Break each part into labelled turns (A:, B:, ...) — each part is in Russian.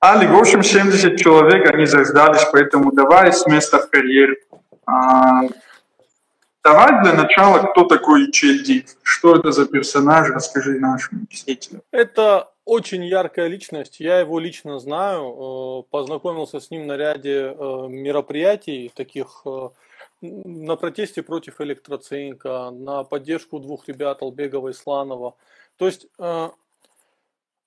A: Али, в общем, 70 человек, они заждались, поэтому давай с места в карьер. А, давай для начала, кто такой Чельди? Что это за персонаж? Расскажи нашим зрителям.
B: Это очень яркая личность. Я его лично знаю. Э, познакомился с ним на ряде э, мероприятий, таких э, на протесте против электроцинка, на поддержку двух ребят Албегова и Сланова. То есть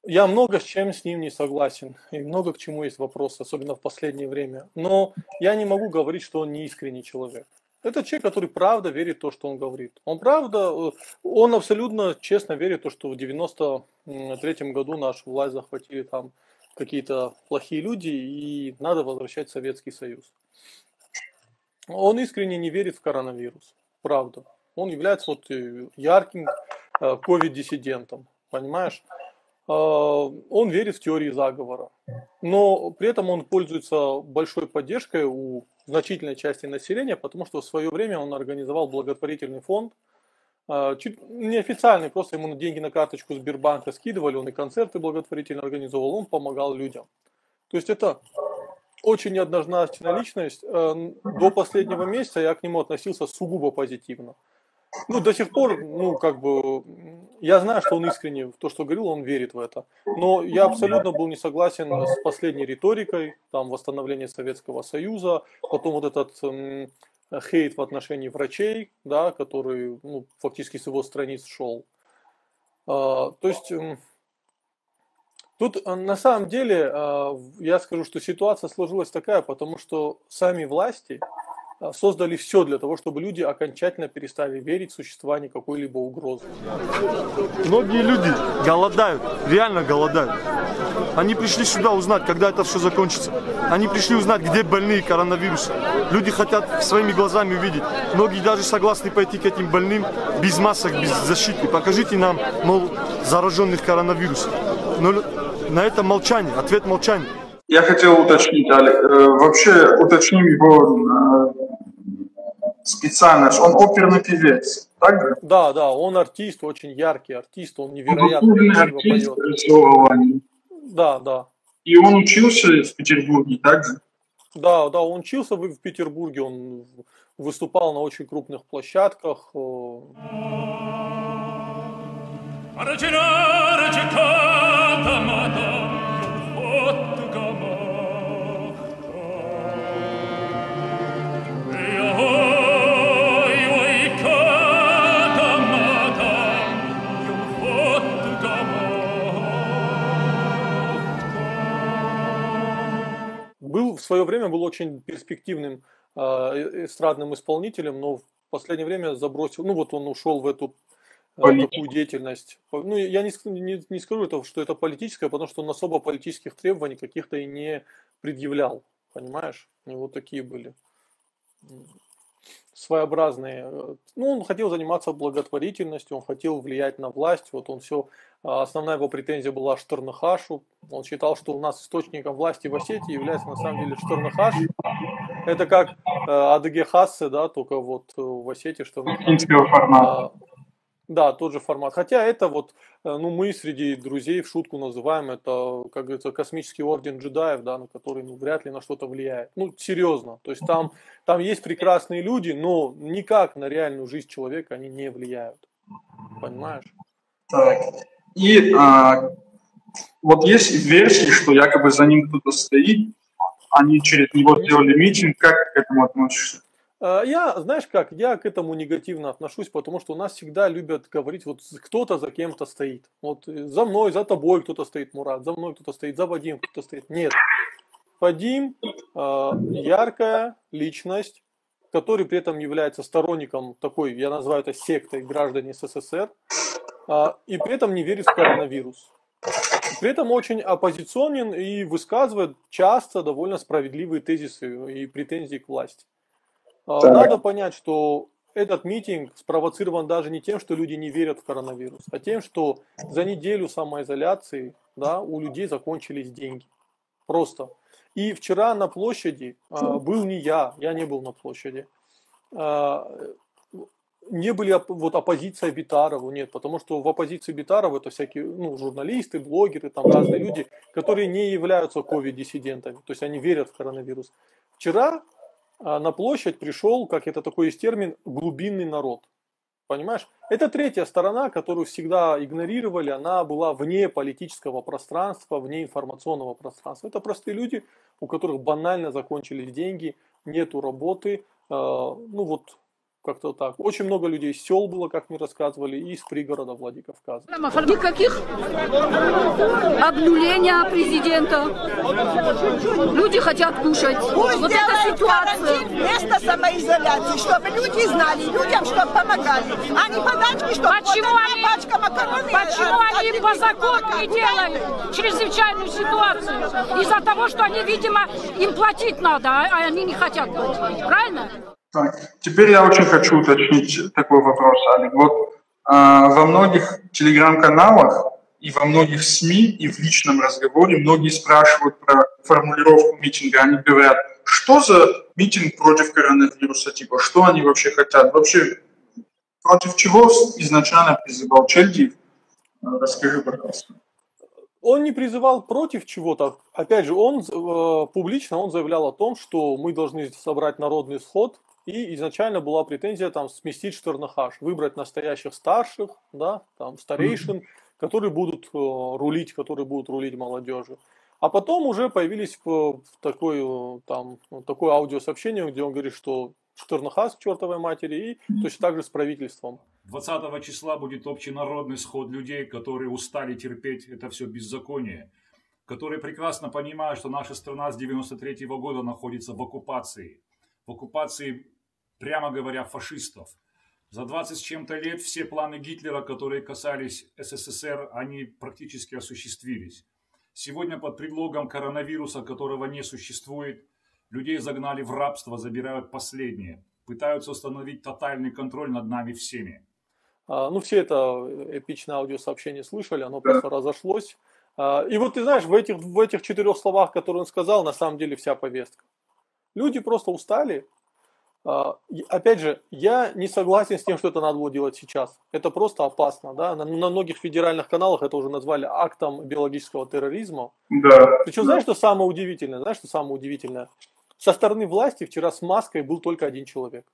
B: я много с чем с ним не согласен, и много к чему есть вопросы, особенно в последнее время. Но я не могу говорить, что он не искренний человек. Это человек, который правда верит в то, что он говорит. Он правда, э, он абсолютно честно верит в то, что в 93 году нашу власть захватили там какие-то плохие люди, и надо возвращать Советский Союз. Он искренне не верит в коронавирус. Правда. Он является вот э, ярким э, ковид-диссидентом. Понимаешь? Он верит в теории заговора. Но при этом он пользуется большой поддержкой у значительной части населения, потому что в свое время он организовал благотворительный фонд, а, чуть неофициальный, просто ему деньги на карточку Сбербанка скидывали, он и концерты благотворительно организовал, он помогал людям. То есть это очень неоднозначная личность. Э, до последнего месяца я к нему относился сугубо позитивно ну, до сих пор, ну, как бы, я знаю, что он искренне в то, что говорил, он верит в это. Но я абсолютно был не согласен с последней риторикой, там, восстановление Советского Союза, потом вот этот м, хейт в отношении врачей, да, который, ну, фактически с его страниц шел. А, то есть, м, тут на самом деле, а, я скажу, что ситуация сложилась такая, потому что сами власти, создали все для того, чтобы люди окончательно перестали верить в существование какой-либо угрозы.
C: Многие люди голодают, реально голодают. Они пришли сюда узнать, когда это все закончится. Они пришли узнать, где больные коронавирусом. Люди хотят своими глазами увидеть. Многие даже согласны пойти к этим больным без масок, без защиты. Покажите нам, мол, зараженных коронавирусом. Но на это молчание, ответ молчание.
A: Я хотел уточнить, Али, э, вообще уточним его э, специальность. Он оперный певец, так же?
B: Да, да, он артист, очень яркий артист, он невероятно он артист,
A: поет.
B: Да, да.
A: И он учился в Петербурге, так же?
B: Да, да, он учился в Петербурге, он выступал на очень крупных площадках. Был в свое время был очень перспективным э, эстрадным исполнителем, но в последнее время забросил, ну вот он ушел в эту э, такую деятельность. Ну, я не, не, не скажу, это, что это политическое, потому что он особо политических требований каких-то и не предъявлял. Понимаешь? У него такие были своеобразные. Ну, он хотел заниматься благотворительностью, он хотел влиять на власть. Вот он все, а, основная его претензия была Штернахашу. Он считал, что у нас источником власти в Осетии является на самом деле Штернахаш. Это как э, Адыге Хассе, да, только вот э, в Осетии Штернахаш. формата. Да, тот же формат. Хотя это вот, э, ну, мы среди друзей в шутку называем это, как говорится, космический орден джедаев, да, на который ну, вряд ли на что-то влияет. Ну, серьезно. То есть там, там есть прекрасные люди, но никак на реальную жизнь человека они не влияют. Понимаешь?
A: Так. И а, вот есть версии, что якобы за ним кто-то стоит, они через него сделали митинг. Как к этому относишься?
B: Э, я, знаешь как, я к этому негативно отношусь, потому что у нас всегда любят говорить, вот кто-то за кем-то стоит. Вот э, за мной, за тобой кто-то стоит, Мурат, за мной кто-то стоит, за Вадим кто-то стоит. Нет. Вадим э, яркая личность, который при этом является сторонником такой, я называю это сектой граждане СССР, и при этом не верит в коронавирус. При этом очень оппозиционен и высказывает часто довольно справедливые тезисы и претензии к власти. А, так. Надо понять, что этот митинг спровоцирован даже не тем, что люди не верят в коронавирус, а тем, что за неделю самоизоляции да, у людей закончились деньги. Просто. И вчера на площади а, был не я, я не был на площади. А, не были вот оппозиция Битарову, нет, потому что в оппозиции Битарову это всякие ну, журналисты, блогеры, там разные люди, которые не являются ковид-диссидентами, то есть они верят в коронавирус. Вчера а, на площадь пришел, как это такой есть термин, глубинный народ. Понимаешь? Это третья сторона, которую всегда игнорировали, она была вне политического пространства, вне информационного пространства. Это простые люди, у которых банально закончились деньги, нету работы, э, ну вот как-то так. Очень много людей из сел было, как мне рассказывали, и из пригорода Владикавказа.
D: Никаких обнуления президента. Люди хотят кушать.
E: Пусть вот эта ситуация. Место самоизоляции, чтобы люди знали, людям, чтобы помогали. А не подачки, чтобы
D: почему
E: вот
D: они,
E: пачка макароны.
D: Почему они по закону не делают чрезвычайную ситуацию? Из-за того, что они, видимо, им платить надо, а они не хотят платить. Правильно?
A: Так, теперь я очень хочу уточнить такой вопрос, Алик. Вот а, во многих телеграм-каналах и во многих СМИ и в личном разговоре многие спрашивают про формулировку митинга. Они говорят, что за митинг против коронавируса, типа, что они вообще хотят? Вообще, против чего изначально призывал Чельдиев? Расскажи, пожалуйста.
B: Он не призывал против чего-то. Опять же, он э, публично он заявлял о том, что мы должны собрать народный сход и изначально была претензия там сместить Штернахаш, выбрать настоящих старших, да, там старейшин, которые будут э, рулить, которые будут рулить молодежью. А потом уже появились э, такой, э, там, такое аудиосообщение, где он говорит, что Штернахас к чертовой матери и точно так же с правительством.
F: 20 числа будет общенародный сход людей, которые устали терпеть это все беззаконие, которые прекрасно понимают, что наша страна с 93 -го года находится в оккупации. В оккупации прямо говоря, фашистов. За 20 с чем-то лет все планы Гитлера, которые касались СССР, они практически осуществились. Сегодня под предлогом коронавируса, которого не существует, людей загнали в рабство, забирают последнее. Пытаются установить тотальный контроль над нами всеми.
B: А, ну, все это эпичное аудиосообщение слышали, оно просто разошлось. А, и вот ты знаешь, в этих, в этих четырех словах, которые он сказал, на самом деле вся повестка. Люди просто устали, опять же, я не согласен с тем, что это надо было делать сейчас. Это просто опасно. Да? На, на многих федеральных каналах это уже назвали актом биологического терроризма.
A: Да.
B: Причем, знаешь, что самое удивительное? Знаешь, что самое удивительное? Со стороны власти вчера с маской был только один человек.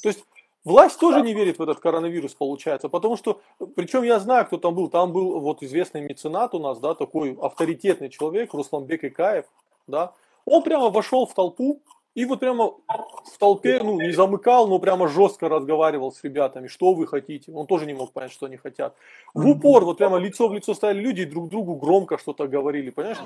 B: То есть власть тоже не верит в этот коронавирус, получается. Потому что, причем я знаю, кто там был. Там был вот известный меценат у нас, да, такой авторитетный человек, Русланбек Икаев. Да? Он прямо вошел в толпу, и вот прямо в толпе, ну, не замыкал, но прямо жестко разговаривал с ребятами, что вы хотите. Он тоже не мог понять, что они хотят. В упор, вот прямо лицо в лицо стояли люди и друг другу громко что-то говорили, понимаешь?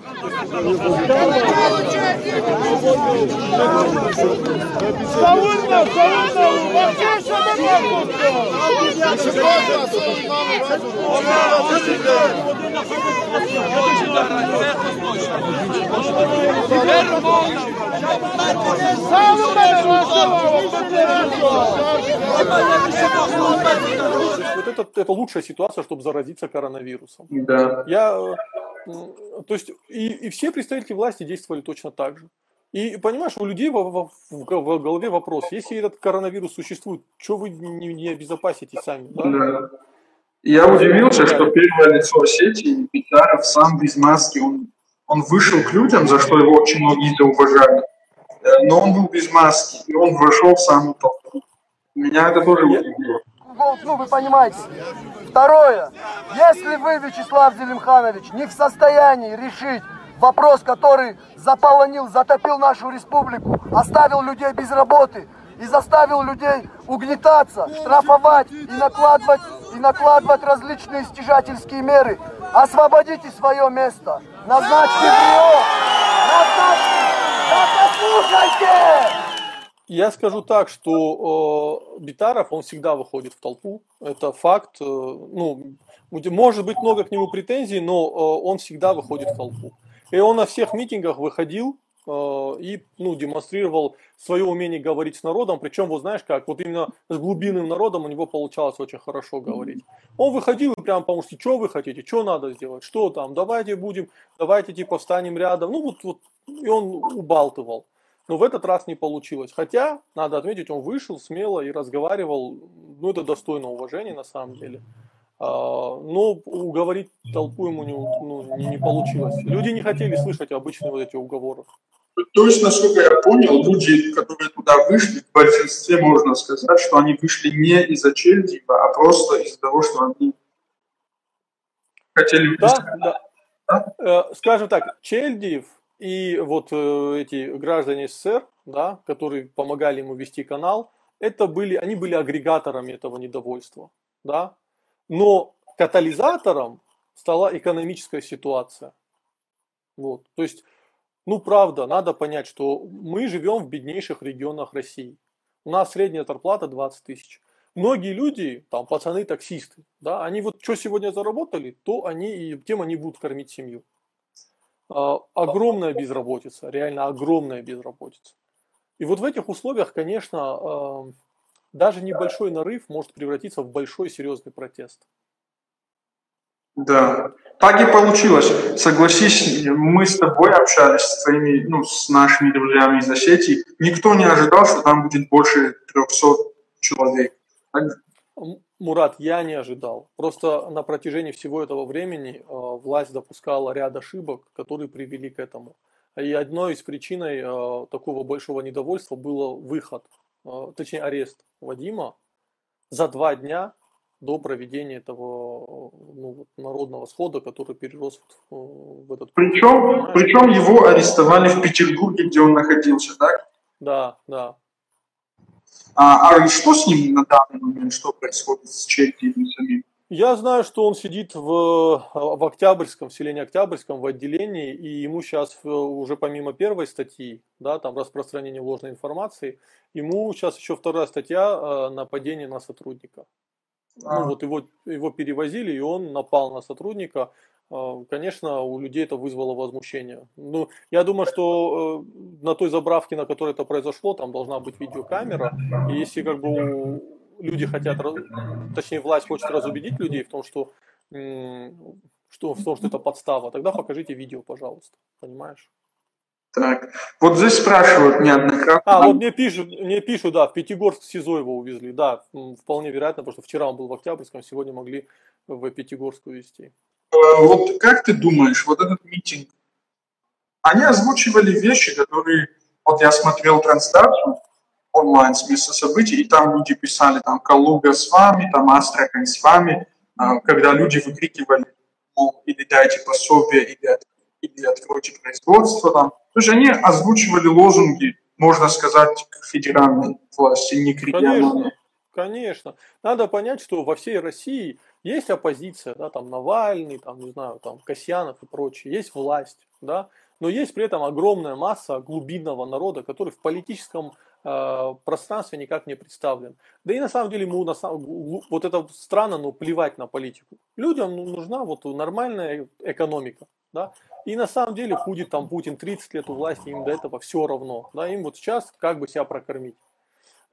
B: Вот это, это лучшая ситуация, чтобы заразиться коронавирусом.
A: Да.
B: Я, э, то есть и, и все представители власти действовали точно так же. И понимаешь, у людей в, в, в голове вопрос, если этот коронавирус существует, что вы не, не обезопасите сами? Да?
A: Да. Я удивился, что первое лицо Осетии, Петаров, сам без маски, он, он вышел к людям, за что его очень многие зауважали. Но он был без маски, и он вошел в самую толпу. Меня это тоже удивило.
G: Ну, вы понимаете. Второе. Если вы, Вячеслав Зелимханович, не в состоянии решить вопрос, который заполонил, затопил нашу республику, оставил людей без работы и заставил людей угнетаться, штрафовать и накладывать, и накладывать различные стяжательские меры, освободите свое место, назначьте назначьте
B: я скажу так, что э, Битаров, он всегда выходит в толпу. Это факт. Э, ну, может быть много к нему претензий, но э, он всегда выходит в толпу. И он на всех митингах выходил э, и ну, демонстрировал свое умение говорить с народом. Причем, вот знаешь как, вот именно с глубинным народом у него получалось очень хорошо говорить. Он выходил и прям потому что, что вы хотите, что надо сделать, что там, давайте будем, давайте типа встанем рядом. Ну вот, вот и он убалтывал. Но в этот раз не получилось. Хотя, надо отметить, он вышел смело и разговаривал, ну это достойно уважения на самом деле. А, но уговорить толпу ему не, ну, не, не получилось. Люди не хотели слышать обычные вот эти уговоры.
A: То есть, насколько я понял, люди, которые туда вышли, в большинстве можно сказать, что они вышли не из-за Чельдиева, а просто из-за того, что они хотели...
B: Да, да. да? Э, скажем так, Чельдиев и вот э, эти граждане СССР, да, которые помогали ему вести канал, это были, они были агрегаторами этого недовольства, да. Но катализатором стала экономическая ситуация. Вот. То есть, ну правда, надо понять, что мы живем в беднейших регионах России. У нас средняя зарплата 20 тысяч. Многие люди, там, пацаны-таксисты, да, они вот что сегодня заработали, то они и тем они будут кормить семью. А, огромная безработица, реально огромная безработица. И вот в этих условиях, конечно, а, даже небольшой нарыв может превратиться в большой серьезный протест.
A: Да, так и получилось. Согласись, мы с тобой общались с твоими, ну, с нашими друзьями из Осетии. Никто не ожидал, что там будет больше 300 человек.
B: Мурат, я не ожидал. Просто на протяжении всего этого времени э, власть допускала ряд ошибок, которые привели к этому. И одной из причин э, такого большого недовольства было выход, э, точнее арест Вадима за два дня до проведения этого ну, народного схода, который перерос в, в этот...
A: Причем, причем его арестовали в Петербурге, где он находился, так?
B: Да, да.
A: А, а что с ним на данный момент, что происходит с Чехией самим?
B: Я знаю, что он сидит в, в Октябрьском, в селении Октябрьском, в отделении, и ему сейчас уже помимо первой статьи, да, там распространение ложной информации, ему сейчас еще вторая статья э, нападение на сотрудника. А. Ну вот его, его перевозили, и он напал на сотрудника, конечно, у людей это вызвало возмущение. Ну, я думаю, что э, на той забравке, на которой это произошло, там должна быть видеокамера. И если как бы люди хотят, точнее власть хочет разубедить людей в том, что, что в том, что это подстава, тогда покажите видео, пожалуйста. Понимаешь?
A: Так, вот здесь спрашивают неоднократно.
B: А, вот мне пишут, мне пишут, да, в Пятигорск СИЗО его увезли. Да, вполне вероятно, потому что вчера он был в Октябрьском, сегодня могли в Пятигорск увезти.
A: Э, вот как ты думаешь, вот этот митинг, они озвучивали вещи, которые, вот я смотрел трансляцию онлайн с места событий, и там люди писали, там, Калуга с вами, там, Астрахань с вами, а, когда люди выкрикивали, мол, или дайте пособие, или, или откройте производство, там. То есть они озвучивали лозунги, можно сказать, к федеральной власти, не к региональной.
B: Конечно. Надо понять, что во всей России есть оппозиция, да, там Навальный, там, не знаю, там Касьянов и прочее, есть власть, да, но есть при этом огромная масса глубинного народа, который в политическом э, пространстве никак не представлен. Да и на самом деле ему на самом, вот это странно, но плевать на политику. Людям ну, нужна вот нормальная экономика. Да? И на самом деле ходит там Путин 30 лет у власти, им до этого все равно. Да? Им вот сейчас как бы себя прокормить.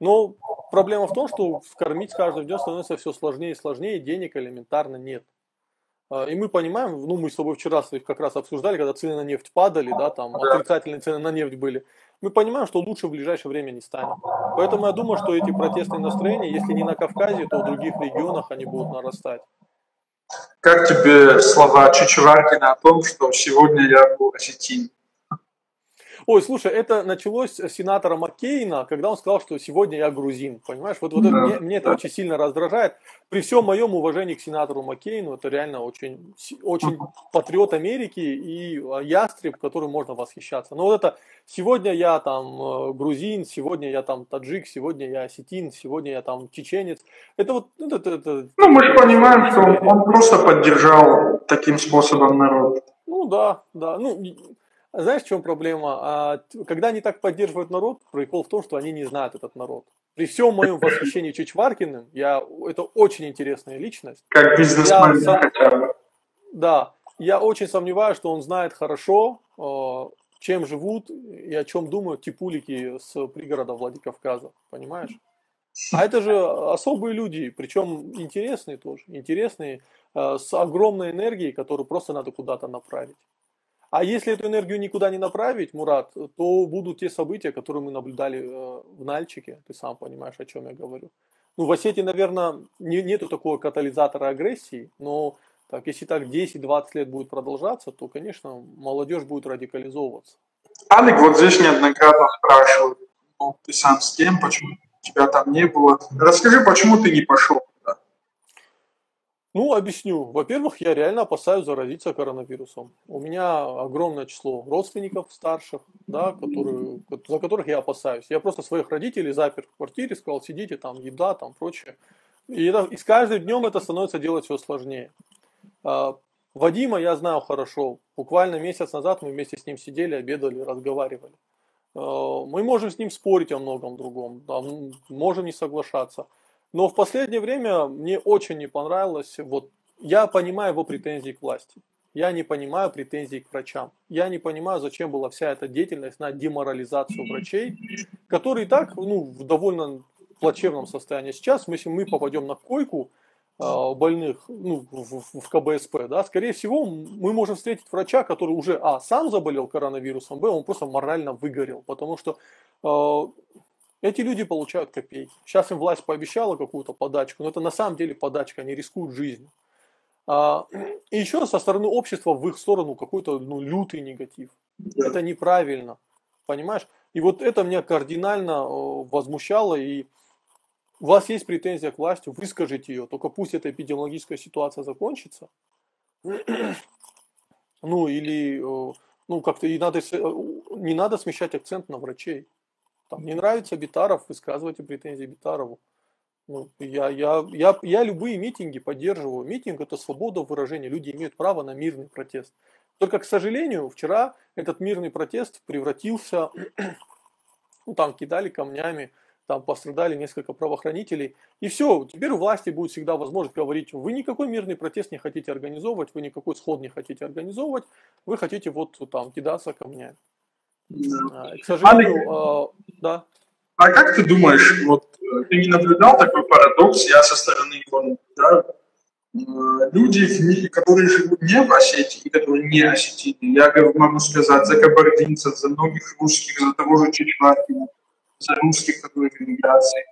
B: Но проблема в том, что кормить каждый день становится все сложнее и сложнее, денег элементарно нет. А, и мы понимаем, ну мы с тобой вчера как раз обсуждали, когда цены на нефть падали, да, там отрицательные цены на нефть были. Мы понимаем, что лучше в ближайшее время не станет. Поэтому я думаю, что эти протестные настроения, если не на Кавказе, то в других регионах они будут нарастать.
A: Как тебе слова Чичеваркина о том, что сегодня я был осетин?
B: Ой, слушай, это началось с сенатора Маккейна, когда он сказал, что сегодня я грузин. Понимаешь, вот, вот да. это, мне, мне это очень сильно раздражает. При всем моем уважении к сенатору Маккейну, это реально очень, очень патриот Америки и а, ястреб, которым можно восхищаться. Но вот это сегодня я там э, грузин, сегодня я там таджик, сегодня я осетин, сегодня я там чеченец. Это вот...
A: Ну, это, это, ну мы же понимаем, что он, он просто поддержал таким способом народ.
B: Ну да, да. Ну, знаешь, в чем проблема? А, когда они так поддерживают народ, прикол в том, что они не знают этот народ. При всем моем восхищении Чичваркиным, я, это очень интересная личность.
A: Как бизнесмен я, хотя бы.
B: Да, я очень сомневаюсь, что он знает хорошо, а, чем живут и о чем думают типулики с пригорода Владикавказа, понимаешь? А это же особые люди, причем интересные тоже, интересные, а, с огромной энергией, которую просто надо куда-то направить. А если эту энергию никуда не направить, Мурат, то будут те события, которые мы наблюдали э, в Нальчике. Ты сам понимаешь, о чем я говорю. Ну, в Осетии, наверное, не, нету такого катализатора агрессии, но так, если так 10-20 лет будет продолжаться, то, конечно, молодежь будет радикализовываться.
A: Алик вот здесь неоднократно спрашивает, ну, ты сам с кем, почему тебя там не было. Расскажи, почему ты не пошел?
B: Ну, объясню. Во-первых, я реально опасаюсь заразиться коронавирусом. У меня огромное число родственников старших, да, которые, за которых я опасаюсь. Я просто своих родителей запер в квартире, сказал, сидите там, еда, там, прочее. И, это, и с каждым днем это становится делать все сложнее. А, Вадима я знаю хорошо. Буквально месяц назад мы вместе с ним сидели, обедали, разговаривали. А, мы можем с ним спорить о многом другом, да, можем не соглашаться. Но в последнее время мне очень не понравилось, вот я понимаю его претензии к власти. Я не понимаю претензий к врачам. Я не понимаю, зачем была вся эта деятельность на деморализацию врачей, которые и так ну, в довольно плачевном состоянии. Сейчас, если мы попадем на койку э, больных ну, в, в КБСП, да, скорее всего, мы можем встретить врача, который уже, а, сам заболел коронавирусом, б, он просто морально выгорел, потому что э, эти люди получают копейки. Сейчас им власть пообещала какую-то подачку, но это на самом деле подачка, они рискуют жизнью. А, и еще со стороны общества в их сторону какой-то ну, лютый негатив. Это неправильно, понимаешь? И вот это меня кардинально возмущало, и у вас есть претензия к власти, выскажите ее, только пусть эта эпидемиологическая ситуация закончится. Ну или, ну как-то и надо, не надо смещать акцент на врачей. Там, не нравится Битаров, высказывайте претензии Битарову. Ну, я, я, я, я любые митинги поддерживаю. Митинг – это свобода выражения. Люди имеют право на мирный протест. Только, к сожалению, вчера этот мирный протест превратился, ну, там кидали камнями, там пострадали несколько правоохранителей. И все, теперь у власти будет всегда возможность говорить, вы никакой мирный протест не хотите организовывать, вы никакой сход не хотите организовывать, вы хотите вот там кидаться камнями. А, к сожалению, а, да.
A: А как ты думаешь, вот э, ты не наблюдал такой парадокс, я со стороны его наблюдаю, э, люди, которые живут не в Осетии и которые не осетины, я могу сказать за кабардинцев, за многих русских, за того же Чечваркина, за русских, которые в эмиграции,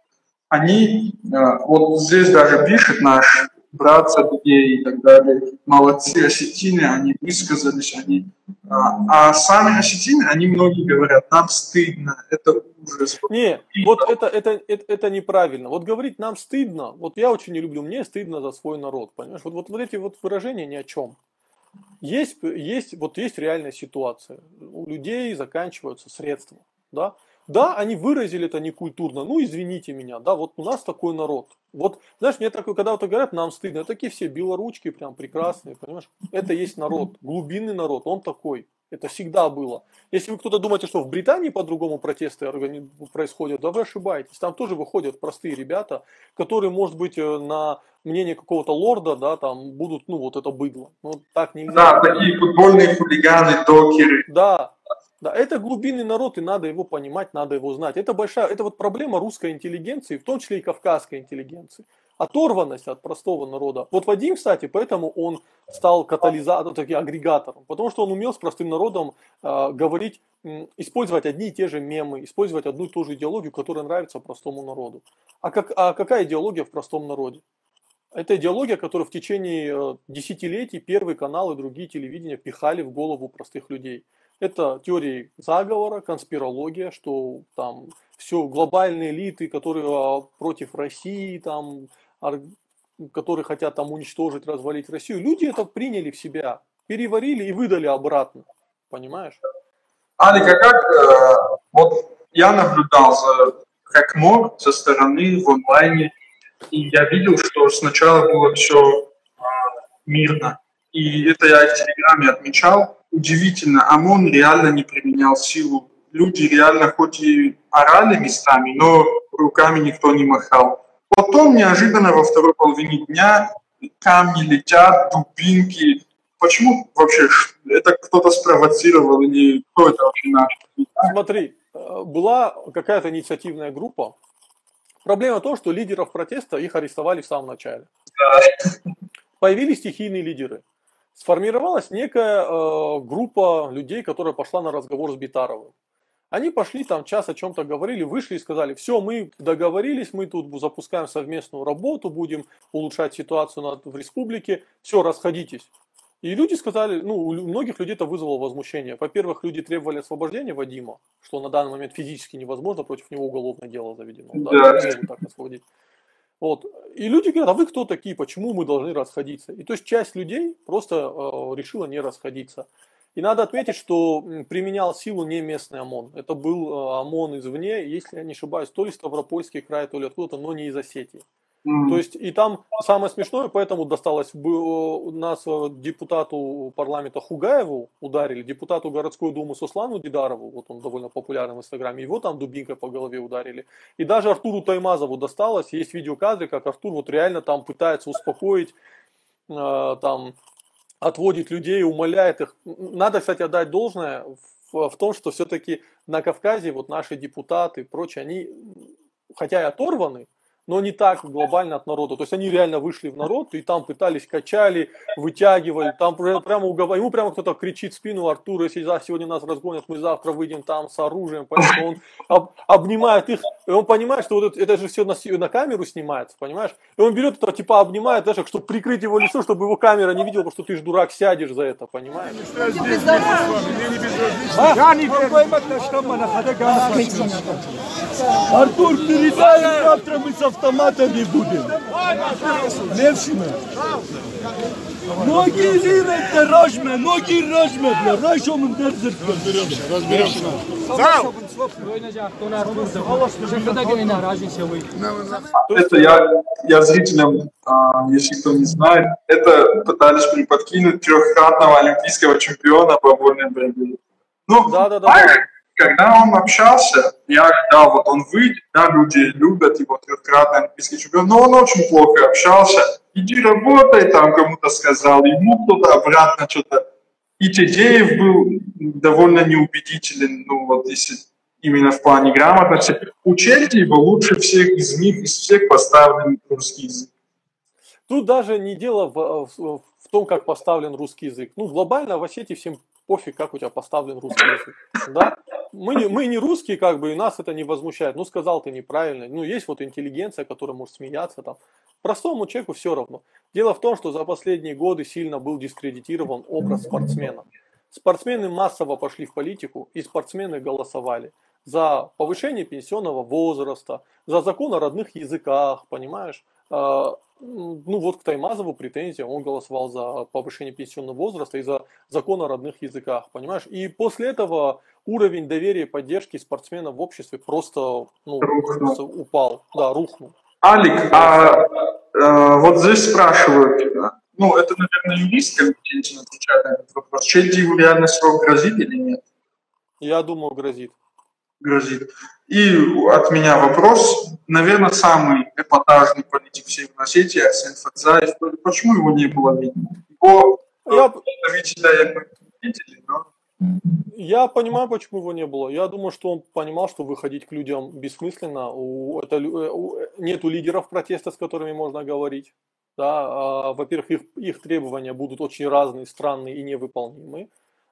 A: они, э, вот здесь даже пишет наш брат Садыгей и так далее, молодцы осетины, они высказались, они... А, а сами осетины, они многие говорят, нам стыдно, это ужас.
B: Не, вот это, это, это, это неправильно. Вот говорить нам стыдно, вот я очень не люблю, мне стыдно за свой народ, понимаешь? Вот, вот, вот эти вот выражения ни о чем. Есть, есть, вот есть реальная ситуация. У людей заканчиваются средства, да? Да, они выразили это некультурно, ну извините меня, да, вот у нас такой народ. Вот, знаешь, мне такое, когда вот говорят, нам стыдно, такие все белоручки прям прекрасные, понимаешь? Это есть народ, глубинный народ, он такой. Это всегда было. Если вы кто-то думаете, что в Британии по-другому протесты происходят, да вы ошибаетесь. Там тоже выходят простые ребята, которые, может быть, э, на мнение какого-то лорда, да, там будут, ну, вот это быдло. Ну, так нельзя.
A: Да, такие футбольные хулиганы, докеры.
B: Да, да, это глубинный народ, и надо его понимать, надо его знать. Это большая, это вот проблема русской интеллигенции, в том числе и кавказской интеллигенции. Оторванность от простого народа. Вот Вадим, кстати, поэтому он стал катализатором, таки, агрегатором, потому что он умел с простым народом э, говорить, э, использовать одни и те же мемы, использовать одну и ту же идеологию, которая нравится простому народу. А, как, а какая идеология в простом народе? Это идеология, которую в течение э, десятилетий Первый канал и другие телевидения пихали в голову простых людей. Это теории заговора, конспирология, что там все глобальные элиты, которые а, против России, там, которые хотят там уничтожить, развалить Россию. Люди это приняли в себя, переварили и выдали обратно. Понимаешь?
A: Алика, как э, вот я наблюдал за как мог со стороны в онлайне, и я видел, что сначала было все э, мирно. И это я в Телеграме отмечал, удивительно, ОМОН реально не применял силу. Люди реально хоть и орали местами, но руками никто не махал. Потом неожиданно во второй половине дня камни летят, дубинки. Почему вообще это кто-то спровоцировал или кто это вообще начал?
B: Смотри, э, была какая-то инициативная группа. Проблема в том, что лидеров протеста их арестовали в самом начале. Да. Появились стихийные лидеры. Сформировалась некая э, группа людей, которая пошла на разговор с Битаровым. Они пошли там час о чем-то говорили, вышли и сказали, все, мы договорились, мы тут запускаем совместную работу, будем улучшать ситуацию в республике, все, расходитесь. И люди сказали, ну, у многих людей это вызвало возмущение. Во-первых, люди требовали освобождения Вадима, что на данный момент физически невозможно, против него уголовное дело заведено. Да, да. так освободить. Вот. И люди говорят, а вы кто такие, почему мы должны расходиться? И то есть часть людей просто э, решила не расходиться. И надо отметить, что применял силу не местный ОМОН. Это был э, ОМОН извне, если я не ошибаюсь, то ли Ставропольский край, то ли откуда-то, но не из Осетии. Mm. То есть и там самое смешное, поэтому досталось нас э, депутату парламента Хугаеву ударили, депутату городской думы Суслану Дидарову, вот он довольно популярен в Инстаграме, его там дубинкой по голове ударили. И даже Артуру Таймазову досталось, есть видеокадры, как Артур вот реально там пытается успокоить, э, там отводит людей, умоляет их. Надо, кстати, отдать должное в, в том, что все-таки на Кавказе вот наши депутаты и прочие, они хотя и оторваны, но не так глобально от народа. То есть они реально вышли в народ и там пытались, качали, вытягивали, там прямо уговаривали. Ему прямо кто-то кричит в спину Артура, если за сегодня нас разгонят, мы завтра выйдем там с оружием. Поэтому он об, обнимает их, и он понимает, что вот это, это же все на, на камеру снимается, понимаешь? И он берет это, типа обнимает, даже, чтобы прикрыть его лицо, чтобы его камера не видела, потому что ты же дурак, сядешь за это, понимаешь?
H: Артур, передай завтра мы с автоматами будем. Левшина. Ноги лирette рожме, ноги рожме, бля, рожом дерзер. Разберемся, разберемся.
A: Это я, я зрителям, а, если кто не знает, это пытались подкинуть трехкратного олимпийского чемпиона по вольной борьбе. Ну, да, да, да когда он общался, я ждал, вот он выйдет, да, люди любят его трехкратный олимпийский чемпион, но он очень плохо общался. Иди работай, там кому-то сказал, ему кто-то обратно что-то. И Тедеев был довольно неубедителен, ну вот если именно в плане грамотности. У Чельдиева лучше всех из них, из всех поставлен русский язык.
B: Тут даже не дело в, в, в том, как поставлен русский язык. Ну, глобально в Осетии всем пофиг, как у тебя поставлен русский язык. Да? Мы не, мы не русские, как бы, и нас это не возмущает. Ну, сказал ты неправильно. Ну, есть вот интеллигенция, которая может смеяться там. Простому человеку все равно. Дело в том, что за последние годы сильно был дискредитирован образ спортсмена. Спортсмены массово пошли в политику, и спортсмены голосовали за повышение пенсионного возраста, за закон о родных языках, понимаешь? А, ну вот к Таймазову претензия, он голосовал за повышение пенсионного возраста и за закон о родных языках, понимаешь? И после этого уровень доверия и поддержки спортсменов в обществе просто, ну, просто упал, да, рухнул.
A: Алик, а э, вот здесь спрашивают, ну, это, наверное, юрист компетентен отвечает на этот вопрос, Чельдиеву реально срок грозит или нет?
B: Я думаю, грозит
A: грозит. И от меня вопрос, наверное, самый эпатажный политик в Северной Осетии, Арсен Фадзаев. Почему его не было видно? Его я... представителя
B: видели, но... Я понимаю, почему его не было. Я думаю, что он понимал, что выходить к людям бессмысленно. У, это, у, нету лидеров протеста, с которыми можно говорить. Да, а, во-первых, их, их требования будут очень разные, странные и невыполнимые.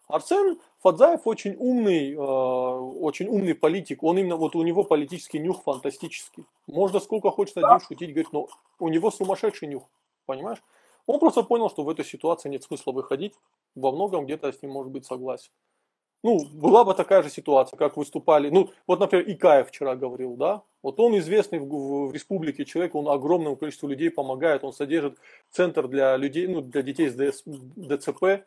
B: Арсен Фадзаев очень умный, э, очень умный политик. Он именно вот у него политический нюх фантастический. Можно сколько хочешь над ним шутить, говорить, но у него сумасшедший нюх, понимаешь? Он просто понял, что в этой ситуации нет смысла выходить. Во многом где-то с ним может быть согласен. Ну, была бы такая же ситуация, как выступали. Ну, вот, например, Икаев вчера говорил, да? Вот он известный в, в, в республике человек, он огромному количеству людей помогает, он содержит центр для людей, ну, для детей с ДС, ДЦП,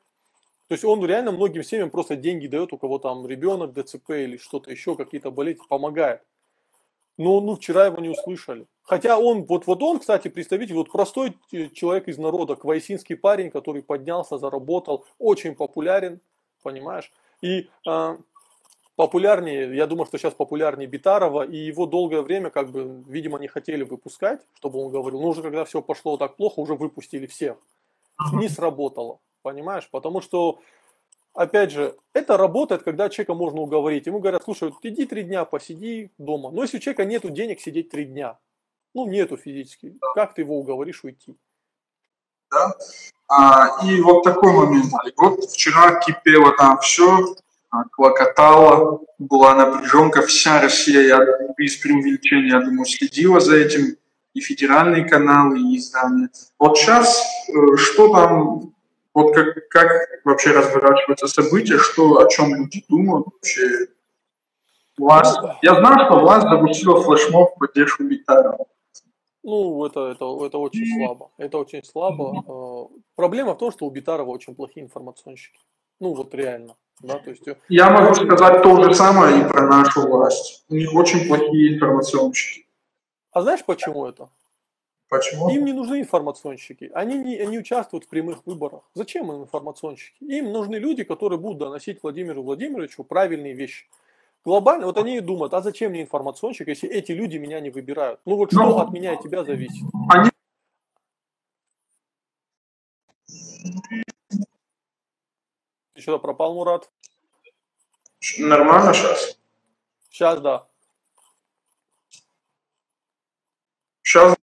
B: то есть он реально многим семьям просто деньги дает, у кого там ребенок, ДЦП или что-то еще, какие-то болезни, помогает. Но ну, вчера его не услышали. Хотя он, вот, вот он, кстати, представитель, вот простой человек из народа, квайсинский парень, который поднялся, заработал, очень популярен, понимаешь? И э, популярнее, я думаю, что сейчас популярнее Битарова, и его долгое время, как бы, видимо, не хотели выпускать, чтобы он говорил, ну уже когда все пошло так плохо, уже выпустили всех. Не сработало. Понимаешь? Потому что, опять же, это работает, когда человека можно уговорить. Ему говорят, слушай, вот иди три дня посиди дома. Но если у человека нету денег сидеть три дня, ну нету физически, как ты его уговоришь уйти?
A: Да. А, и вот такой момент. Вот вчера кипело там все, а, клокотало, была напряженка, вся Россия, я без преувеличения, я думаю, следила за этим, и федеральные каналы, и издания. Вот сейчас э, что там, вот как, как вообще разворачиваются события, что, о чем люди думают вообще? Власть. Я знаю, что власть запустила флешмоб в поддержку Битара.
B: Ну, это, это, это очень слабо. Это очень слабо. Э, проблема в том, что у Битарова очень плохие информационщики. Ну, вот реально. Да, то есть, э,
A: Я могу сказать то же самое и про нашу власть. У них очень плохие информационщики.
B: А знаешь, почему это?
A: Почему?
B: Им не нужны информационщики. Они не, они участвуют в прямых выборах. Зачем им информационщики? Им нужны люди, которые будут доносить Владимиру Владимировичу правильные вещи. Глобально, вот они и думают, а зачем мне информационщик, если эти люди меня не выбирают? Ну вот что
A: Ну,
B: от меня и тебя зависит?
A: Они
B: Ты что, пропал, Мурат?
A: нормально сейчас?
B: Сейчас, да.
A: Сейчас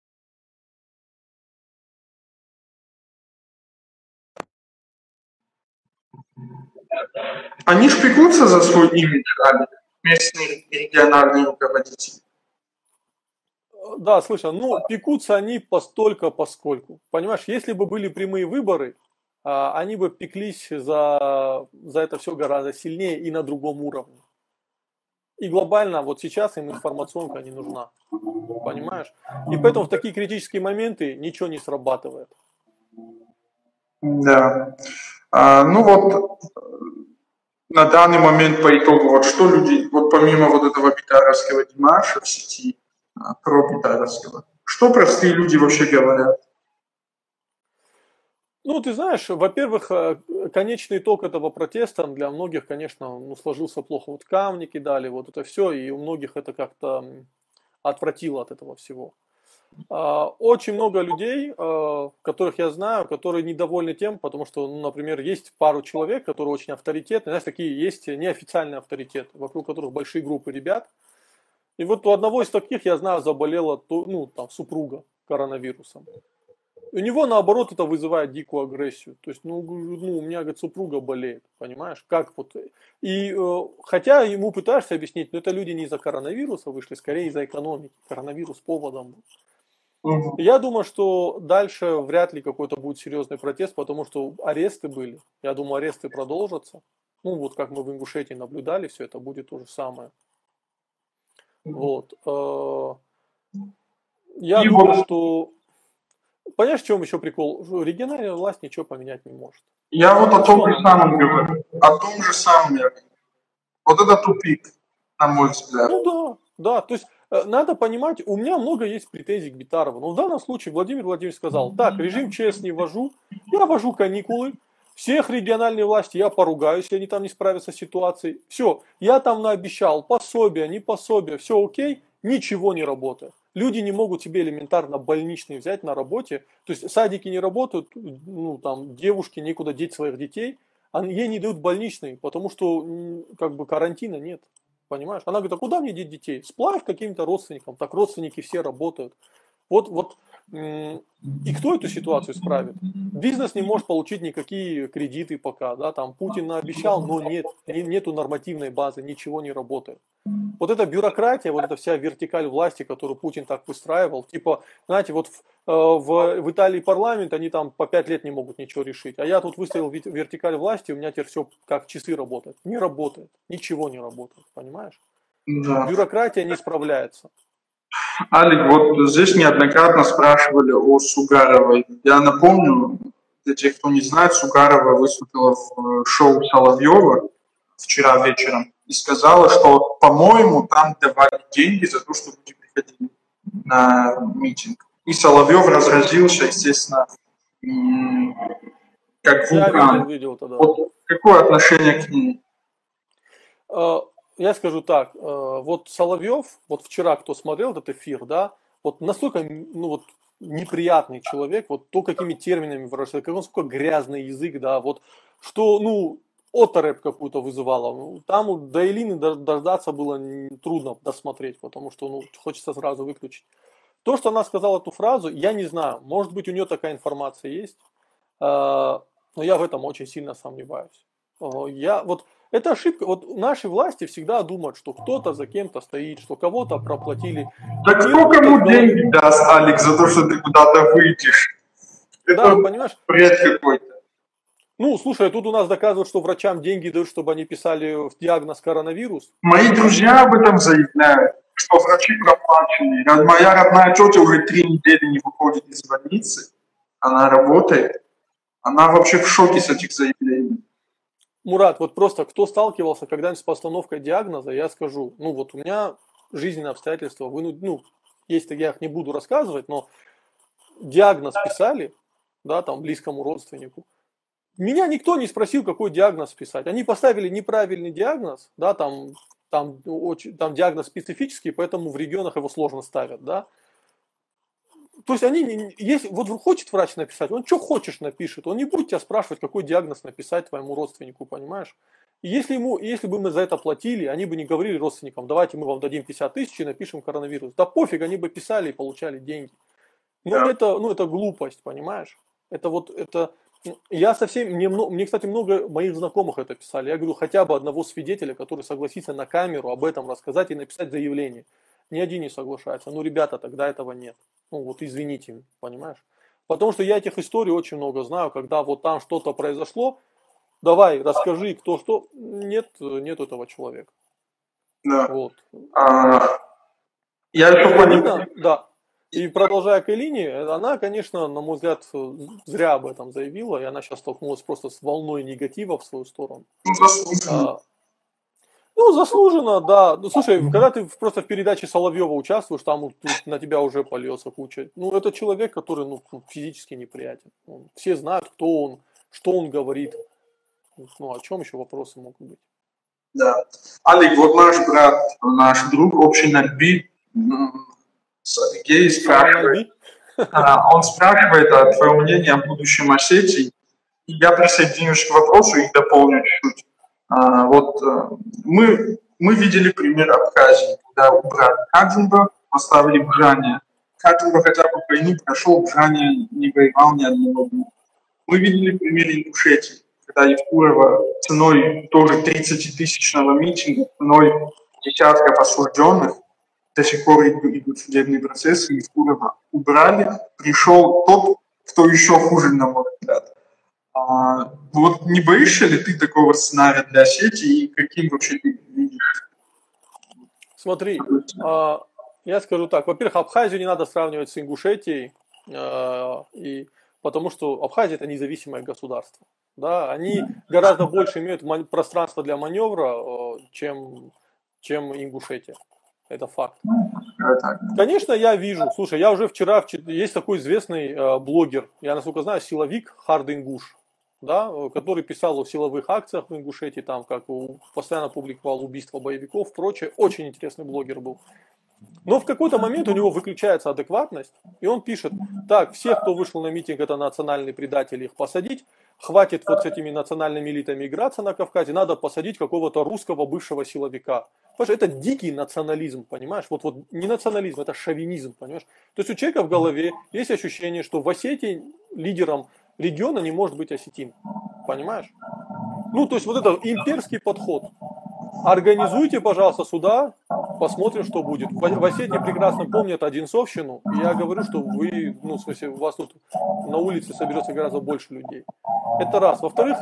A: Они ж пекутся за свой имидж, Али, местные региональные руководители.
B: Да, слышал, ну, пекутся они постолько, поскольку. Понимаешь, если бы были прямые выборы, а, они бы пеклись за, за это все гораздо сильнее и на другом уровне. И глобально вот сейчас им информационка не нужна. Понимаешь? И поэтому в такие критические моменты ничего не срабатывает.
A: Да. А, ну вот э, на данный момент по итогу, вот что люди, вот помимо вот этого битаровского Димаша в сети, а, про битаровского, что простые люди вообще говорят?
B: Ну, ты знаешь, во-первых, э, конечный итог этого протеста для многих, конечно, ну, сложился плохо. Вот камни кидали, вот это все, и у многих это как-то отвратило от этого всего. А, Очень много людей, э, которых я знаю, которые недовольны тем, потому что, ну, например, есть пару человек, которые очень авторитетны, знаешь, такие есть неофициальные авторитеты, вокруг которых большие группы ребят. И вот у одного из таких, я знаю, заболела, ну, там, супруга коронавирусом. У него, наоборот, это вызывает дикую агрессию. То есть, ну, ну, у меня, говорит, супруга болеет, понимаешь? Как вот... И э, хотя ему пытаешься объяснить, но это люди не из-за коронавируса вышли, скорее из-за экономики. Коронавирус поводом был. Я думаю, что дальше вряд ли какой-то будет серьезный протест, потому что аресты были. Я думаю, аресты продолжатся. Ну, вот как мы в Ингушетии наблюдали, все это будет то же самое. Вот. э, Я
A: И
B: думаю,
A: вот-
B: что... Понимаешь, в чем еще прикол? Региональная власть ничего поменять не может.
A: Я вот о том же самом говорю, о том же самом я говорю. Вот это тупик, на мой взгляд.
B: Ну да, да. То есть надо понимать, у меня много есть претензий к Битарову. Но в данном случае Владимир Владимирович сказал, так, режим ЧС не ввожу, я ввожу каникулы, всех региональные власти я поругаю, если они там не справятся с ситуацией. Все, я там наобещал, пособие, не пособие, все окей, ничего не работает. Люди не могут себе элементарно больничные взять на работе. То есть садики не работают, ну там девушки некуда деть своих детей, а ей не дают больничные, потому что как бы карантина нет. Понимаешь? Она говорит, а куда мне деть детей? Сплавь каким-то родственникам. Так родственники все работают. Вот, вот, и кто эту ситуацию исправит? Бизнес не может получить никакие кредиты пока, да, там Путин наобещал, но нет, не- нету нормативной базы, ничего не работает. Вот эта бюрократия, вот эта вся вертикаль власти, которую Путин так выстраивал, типа, знаете, вот в, э, в, в Италии парламент, они там по пять лет не могут ничего решить, а я тут выставил вертикаль власти, у меня теперь все как часы работает. Не работает, ничего не работает, понимаешь?
A: Да.
B: Бюрократия не справляется.
A: Алик, вот здесь неоднократно спрашивали о Сугаровой. Я напомню, для тех, кто не знает, Сугарова выступила в э, шоу Соловьева вчера вечером и сказала, что, по-моему, там давали деньги за то, что люди приходили на митинг. И Соловьев разразился, естественно, как
B: Я
A: вулкан.
B: видел, тогда.
A: Вот какое отношение к ней?
B: Э, Я скажу так, э, вот Соловьев, вот вчера кто смотрел этот эфир, да, вот настолько, ну вот неприятный человек, вот то, какими терминами выражается, как он сколько грязный язык, да, вот что, ну, оторопь какую-то вызывало. Ну, Там до Элины до- дождаться было трудно досмотреть, потому что, ну, хочется сразу выключить. То, что она сказала эту фразу, я не знаю, может быть, у нее такая информация есть, А, но я в этом очень сильно сомневаюсь. Я вот это ошибка. Вот наши власти всегда думают, что кто-то за кем-то стоит, что кого-то проплатили.
A: Так кто кому деньги даст, Алекс, за то, что ты куда-то выйдешь?
B: Это да, понимаешь?
A: бред какой-то.
B: Ну, слушай, тут у нас доказывают, что врачам деньги дают, чтобы они писали диагноз коронавирус.
A: Мои друзья об этом заявляют, что врачи проплачены. Моя родная тетя уже три недели не выходит из больницы. Она работает. Она вообще в шоке с этих заявлений.
B: Мурат, вот просто кто сталкивался когда-нибудь с постановкой диагноза, я скажу, ну вот у меня жизненные обстоятельства, вы, ну, ну есть, я их не буду рассказывать, но диагноз писали, да, там, близкому родственнику, меня никто не спросил, какой диагноз писать. Они поставили неправильный диагноз, да, там, там, очень, там диагноз специфический, поэтому в регионах его сложно ставят, да. То есть они, если, вот хочет врач написать, он что хочешь напишет, он не будет тебя спрашивать, какой диагноз написать твоему родственнику, понимаешь? И если, ему, если бы мы за это платили, они бы не говорили родственникам, давайте мы вам дадим 50 тысяч и напишем коронавирус. Да пофиг, они бы писали и получали деньги. Но да. это, ну, это глупость, понимаешь? Это вот, это, я совсем, мне, мне, кстати, много моих знакомых это писали. Я говорю, хотя бы одного свидетеля, который согласится на камеру об этом рассказать и написать заявление. Ни один не соглашается. Ну, ребята, тогда этого нет. Ну, вот извините, понимаешь? Потому что я этих историй очень много знаю, когда вот там что-то произошло, давай, расскажи, кто что. Нет, нет этого человека.
A: Да. Вот. А, я еще понимаю.
B: Да. И продолжая к Элине, она, конечно, на мой взгляд, зря об этом заявила, и она сейчас столкнулась просто с волной негатива в свою сторону.
A: Ну.
B: А, ну, заслуженно, да. Ну, слушай, когда ты просто в передаче Соловьева участвуешь, там на тебя уже польется куча. Ну, это человек, который ну, физически неприятен. Все знают, кто он, что он говорит. Ну, о чем еще вопросы могут быть?
A: Да. Алик, вот наш брат, наш друг, общий Нальби, Гей спрашивает, а, он спрашивает а, твое мнение о будущем Осетии. И я присоединюсь к вопросу и дополню чуть-чуть. А, вот а, мы, мы видели пример Абхазии, когда убрали Кадзимба, поставили Бжане. Кадзимба хотя бы войну прошел, Бжане не воевал ни одного дня. Мы видели пример Ингушетии, когда Евкурова ценой тоже 30-тысячного митинга, ценой десятков осужденных, до сих пор идут судебные процессы, их убрали, пришел тот, кто еще хуже, на мой взгляд. А, вот не боишься ли ты такого сценария для сети и каким вообще ты видишь?
B: Смотри, а, я скажу так. Во-первых, Абхазию не надо сравнивать с Ингушетией, а, и, потому что Абхазия это независимое государство. Да, они гораздо больше имеют пространство для маневра, чем, чем Ингушетия. Это факт. Конечно, я вижу. Слушай, я уже вчера, есть такой известный блогер, я насколько знаю, силовик Хард Ингуш, да, который писал о силовых акциях в Ингушетии, там, как постоянно публиковал убийства боевиков, прочее. Очень интересный блогер был. Но в какой-то момент у него выключается адекватность, и он пишет, так, всех, кто вышел на митинг, это национальные предатели, их посадить, хватит вот с этими национальными элитами играться на Кавказе, надо посадить какого-то русского бывшего силовика. Потому это дикий национализм, понимаешь? Вот, вот не национализм, это шовинизм, понимаешь? То есть у человека в голове есть ощущение, что в Осетии лидером региона не может быть осетин, понимаешь? Ну, то есть вот это имперский подход. Организуйте, пожалуйста, сюда, посмотрим, что будет. В Осетии прекрасно помнят Одинцовщину, и я говорю, что вы, ну, в смысле, у вас тут на улице соберется гораздо больше людей. Это раз. Во-вторых,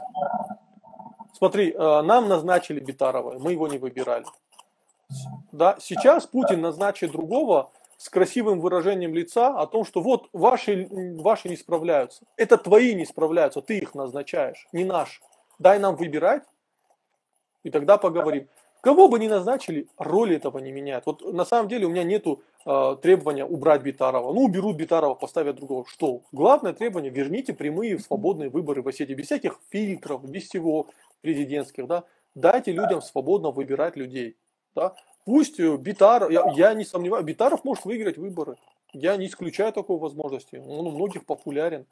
B: смотри, э, нам назначили Битарова, мы его не выбирали. Да, сейчас Путин назначит другого с красивым выражением лица о том, что вот ваши, ваши не справляются. Это твои не справляются, ты их назначаешь, не наши. Дай нам выбирать, и тогда поговорим. Кого бы ни назначили, роли этого не меняет. Вот на самом деле у меня нету э, требования убрать Битарова. Ну, уберут Битарова, поставят другого. Что? Главное требование, верните прямые свободные выборы в Осетии. Без всяких фильтров, без всего президентских. Да? Дайте людям свободно выбирать людей. Да? Пусть э, Битаров, я, я не сомневаюсь, Битаров может выиграть выборы. Я не исключаю такой возможности. Он у многих популярен.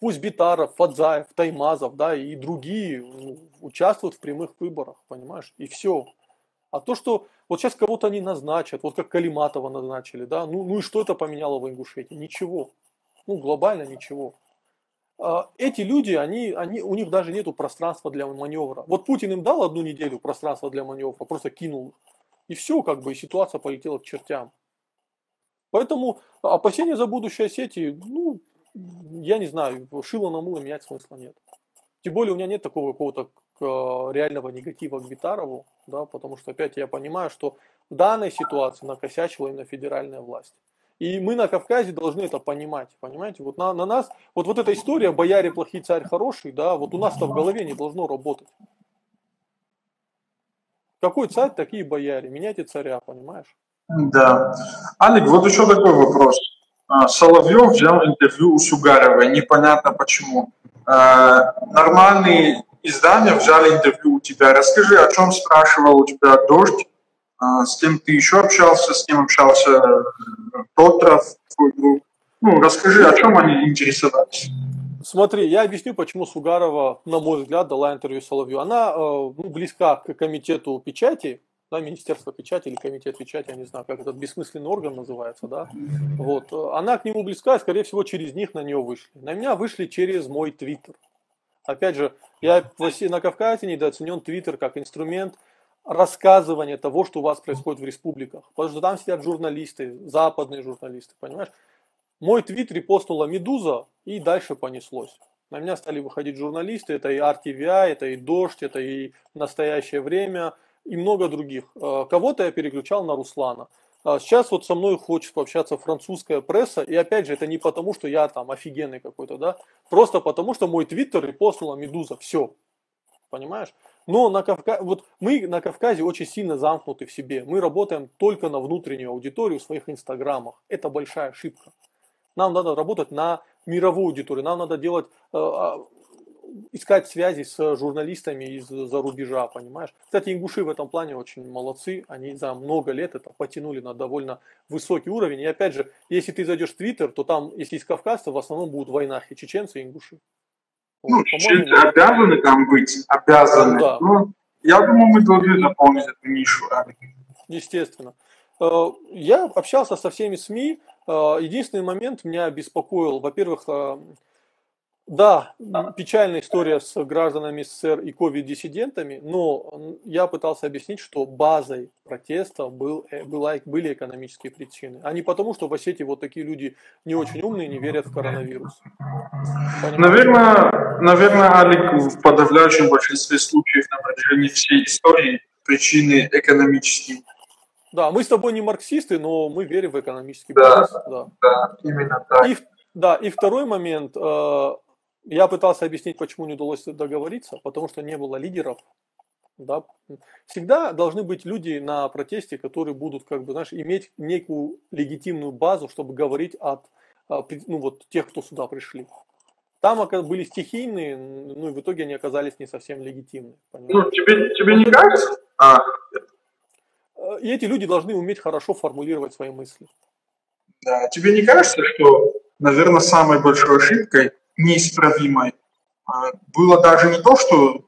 B: Пусть Битаров, Фадзаев, Таймазов, да, и другие ну, участвуют в прямых выборах, понимаешь, и все. А то, что вот сейчас кого-то они назначат, вот как Калиматова назначили, да, ну, ну и что это поменяло в Ингушетии? Ничего. Ну, глобально ничего. А, эти люди, они, они, у них даже нет пространства для маневра. Вот Путин им дал одну неделю пространства для маневра, просто кинул. И все, как бы, и ситуация полетела к чертям. Поэтому опасения за будущее сети, ну, я не знаю, шило на мыло менять смысла нет. Тем более у меня нет такого какого-то э, реального негатива к Битарову, да, потому что опять я понимаю, что в данной ситуации накосячила именно федеральная власть. И мы на Кавказе должны это понимать, понимаете? Вот на, на нас, вот, вот эта история «бояре плохие, царь хороший», да, вот у нас-то в голове не должно работать. Какой царь, такие бояре. Меняйте царя, понимаешь?
A: Да. Алик, вот еще такой вопрос. А, Соловьев взял интервью у Сугаровой, непонятно почему. А, нормальные издания взяли интервью у тебя. Расскажи, о чем спрашивал у тебя Дождь, с кем ты еще общался, с кем общался Тотров, ну, расскажи, о чем они интересовались.
B: Смотри, я объясню, почему Сугарова, на мой взгляд, дала интервью Соловью. Она э, ну, близка к комитету печати, да, Министерство печати или комитет печати, я не знаю, как этот бессмысленный орган называется, да. Вот. Она к нему близка, и, скорее всего, через них на нее вышли. На меня вышли через мой твиттер. Опять же, я на Кавказе недооценен твиттер как инструмент рассказывания того, что у вас происходит в республиках. Потому что там сидят журналисты, западные журналисты, понимаешь? Мой твит репостнула «Медуза», и дальше понеслось. На меня стали выходить журналисты, это и RTVI, это и Дождь, это и Настоящее время, и много других. Э, кого-то я переключал на Руслана. А сейчас вот со мной хочет пообщаться французская пресса, и опять же, это не потому, что я там офигенный какой-то, да, просто потому, что мой твиттер репостнула Медуза, все, понимаешь? Но на Кавказе, вот мы на Кавказе очень сильно замкнуты в себе, мы работаем только на внутреннюю аудиторию в своих инстаграмах, это большая ошибка. Нам надо работать на мировую аудиторию, нам надо делать, э, а, искать связи с журналистами из-за рубежа, понимаешь? Кстати, ингуши в этом плане очень молодцы, они за много лет это потянули на довольно высокий уровень. И опять же, если ты зайдешь в Твиттер, то там, если из Кавказа, в основном будут войнах и чеченцы, и ингуши.
A: Ну, вот, чеченцы обязаны там быть, обязаны. Да. Ну, я думаю, мы должны заполнить эту нишу.
B: Естественно. Э, я общался со всеми СМИ, Э, единственный момент меня беспокоил, во-первых, э, да, печальная история с гражданами СССР и ковид-диссидентами, но я пытался объяснить, что базой протеста был, э, была, были экономические причины, а не потому, что в Осетии вот такие люди не очень умные, не верят в коронавирус.
A: Наверное, наверное, Алик, в подавляющем большинстве случаев на протяжении всей истории причины экономические.
B: Да, мы с тобой не марксисты, но мы верим в экономический
A: да, процесс. Да, да, именно так.
B: И, да, и второй момент. Э, я пытался объяснить, почему не удалось договориться, потому что не было лидеров. Да. Всегда должны быть люди на протесте, которые будут, как бы, знаешь, иметь некую легитимную базу, чтобы говорить от ну, вот, тех, кто сюда пришли. Там были стихийные, ну и в итоге они оказались не совсем легитимны.
A: Ну, тебе, тебе не кажется? А,
B: и эти люди должны уметь хорошо формулировать свои мысли.
A: Да. Тебе не кажется, что, наверное, самой большой ошибкой, неисправимой, а, было даже не то, что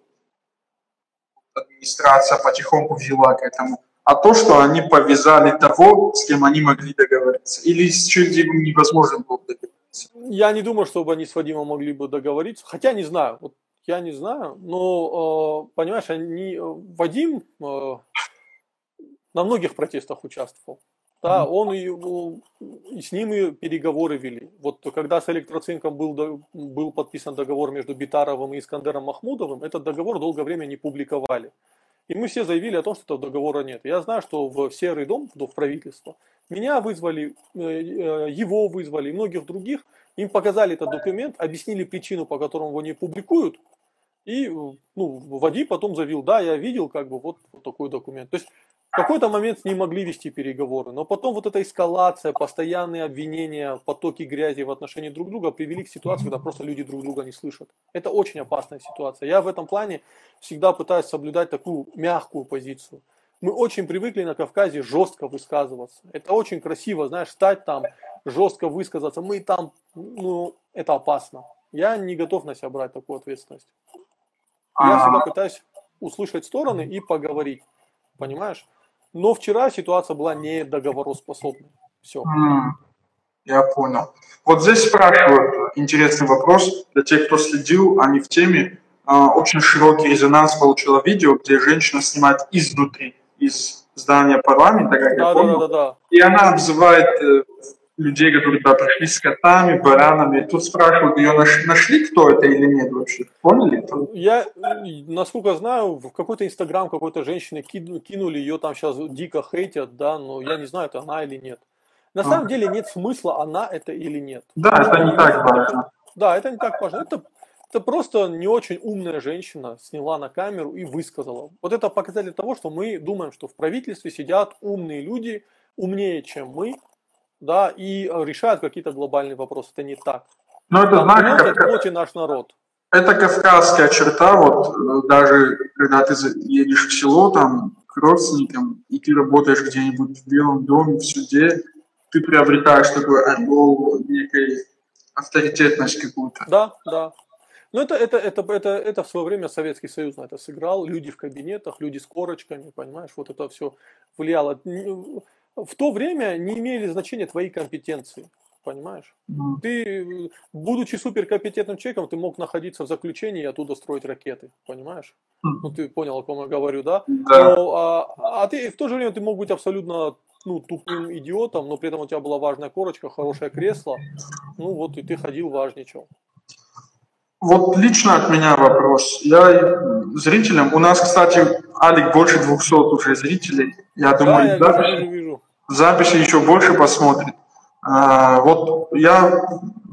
A: администрация потихоньку взяла к этому, а то, что они повязали того, с кем они могли договориться. Или с чем невозможно было договориться.
B: Я не думаю, чтобы они с Вадимом могли бы договориться. Хотя не знаю. Вот я не знаю. Но, э, понимаешь, они, Вадим э, на многих протестах участвовал. Да, он и, и с ним и переговоры вели. Вот когда с электроцинком был, был подписан договор между Битаровым и Искандером Махмудовым, этот договор долгое время не публиковали. И мы все заявили о том, что этого договора нет. Я знаю, что в Серый дом, в правительство, меня вызвали, э, э, его вызвали и многих других. Им показали этот документ, объяснили причину, по которой его не публикуют. И ну, Вадим потом заявил, да, я видел как бы вот, вот такой документ. То есть в какой-то момент не могли вести переговоры, но потом вот эта эскалация, постоянные обвинения, потоки грязи в отношении друг друга привели к ситуации, когда просто люди друг друга не слышат. Это очень опасная ситуация. Я в этом плане всегда пытаюсь соблюдать такую мягкую позицию. Мы очень привыкли на Кавказе жестко высказываться. Это очень красиво, знаешь, стать там, жестко высказаться. Мы там, ну, это опасно. Я не готов на себя брать такую ответственность. Я всегда пытаюсь услышать стороны и поговорить. Понимаешь? Но вчера ситуация была не договороспособной. Все.
A: Я понял. Вот здесь спрашивают интересный вопрос для тех, кто следил, они в теме. А, очень широкий резонанс получило видео, где женщина снимает изнутри, из здания парламента, как
B: да,
A: я
B: да,
A: понял.
B: да, да, да.
A: И она обзывает э, людей, которые туда пришли с котами, баранами. Тут спрашивают, ее наш- нашли, кто это или нет вообще? Поняли? кто?
B: Я, насколько знаю, в какой-то инстаграм какой-то женщины кину- кинули, ее там сейчас дико хейтят, да, но я не знаю, это она или нет. На
A: А.
B: самом деле нет смысла, она это или нет.
A: Да, это не так важно.
B: Да, это не так важно. Это, это просто не очень умная женщина сняла на камеру и высказала. Вот это показатель того, что мы думаем, что в правительстве сидят умные люди, умнее, чем мы, да, и э, решают какие-то глобальные вопросы. Это не так.
A: Но это, знаешь, как,
B: это и наш народ.
A: это кавказская черта, вот э, даже когда ты едешь в село там к родственникам, и ты работаешь где-нибудь в Белом доме, в суде, ты приобретаешь такой ореол некой авторитетность какую-то.
B: Да, да. Но это, это, это, это, это в свое время Советский Союз на это сыграл. Люди в кабинетах, люди с корочками, понимаешь, вот это все влияло. В то время не имели значения твои компетенции, понимаешь? Ты, будучи суперкомпетентным человеком, ты мог находиться в заключении и оттуда строить ракеты, понимаешь? Ну, ты понял, о ком я говорю, да?
A: Да.
B: Но, а, а ты в то же время ты мог быть абсолютно ну, тупым идиотом, но при этом у тебя была важная корочка, хорошее кресло, ну вот и ты ходил, важничал.
A: Вот лично от меня вопрос. Я зрителям, у нас, кстати, Алик, больше 200 уже зрителей. Я
B: Да,
A: думаю,
B: я
A: запись-
B: вижу, вижу.
A: Записи еще больше посмотрит. А, вот я,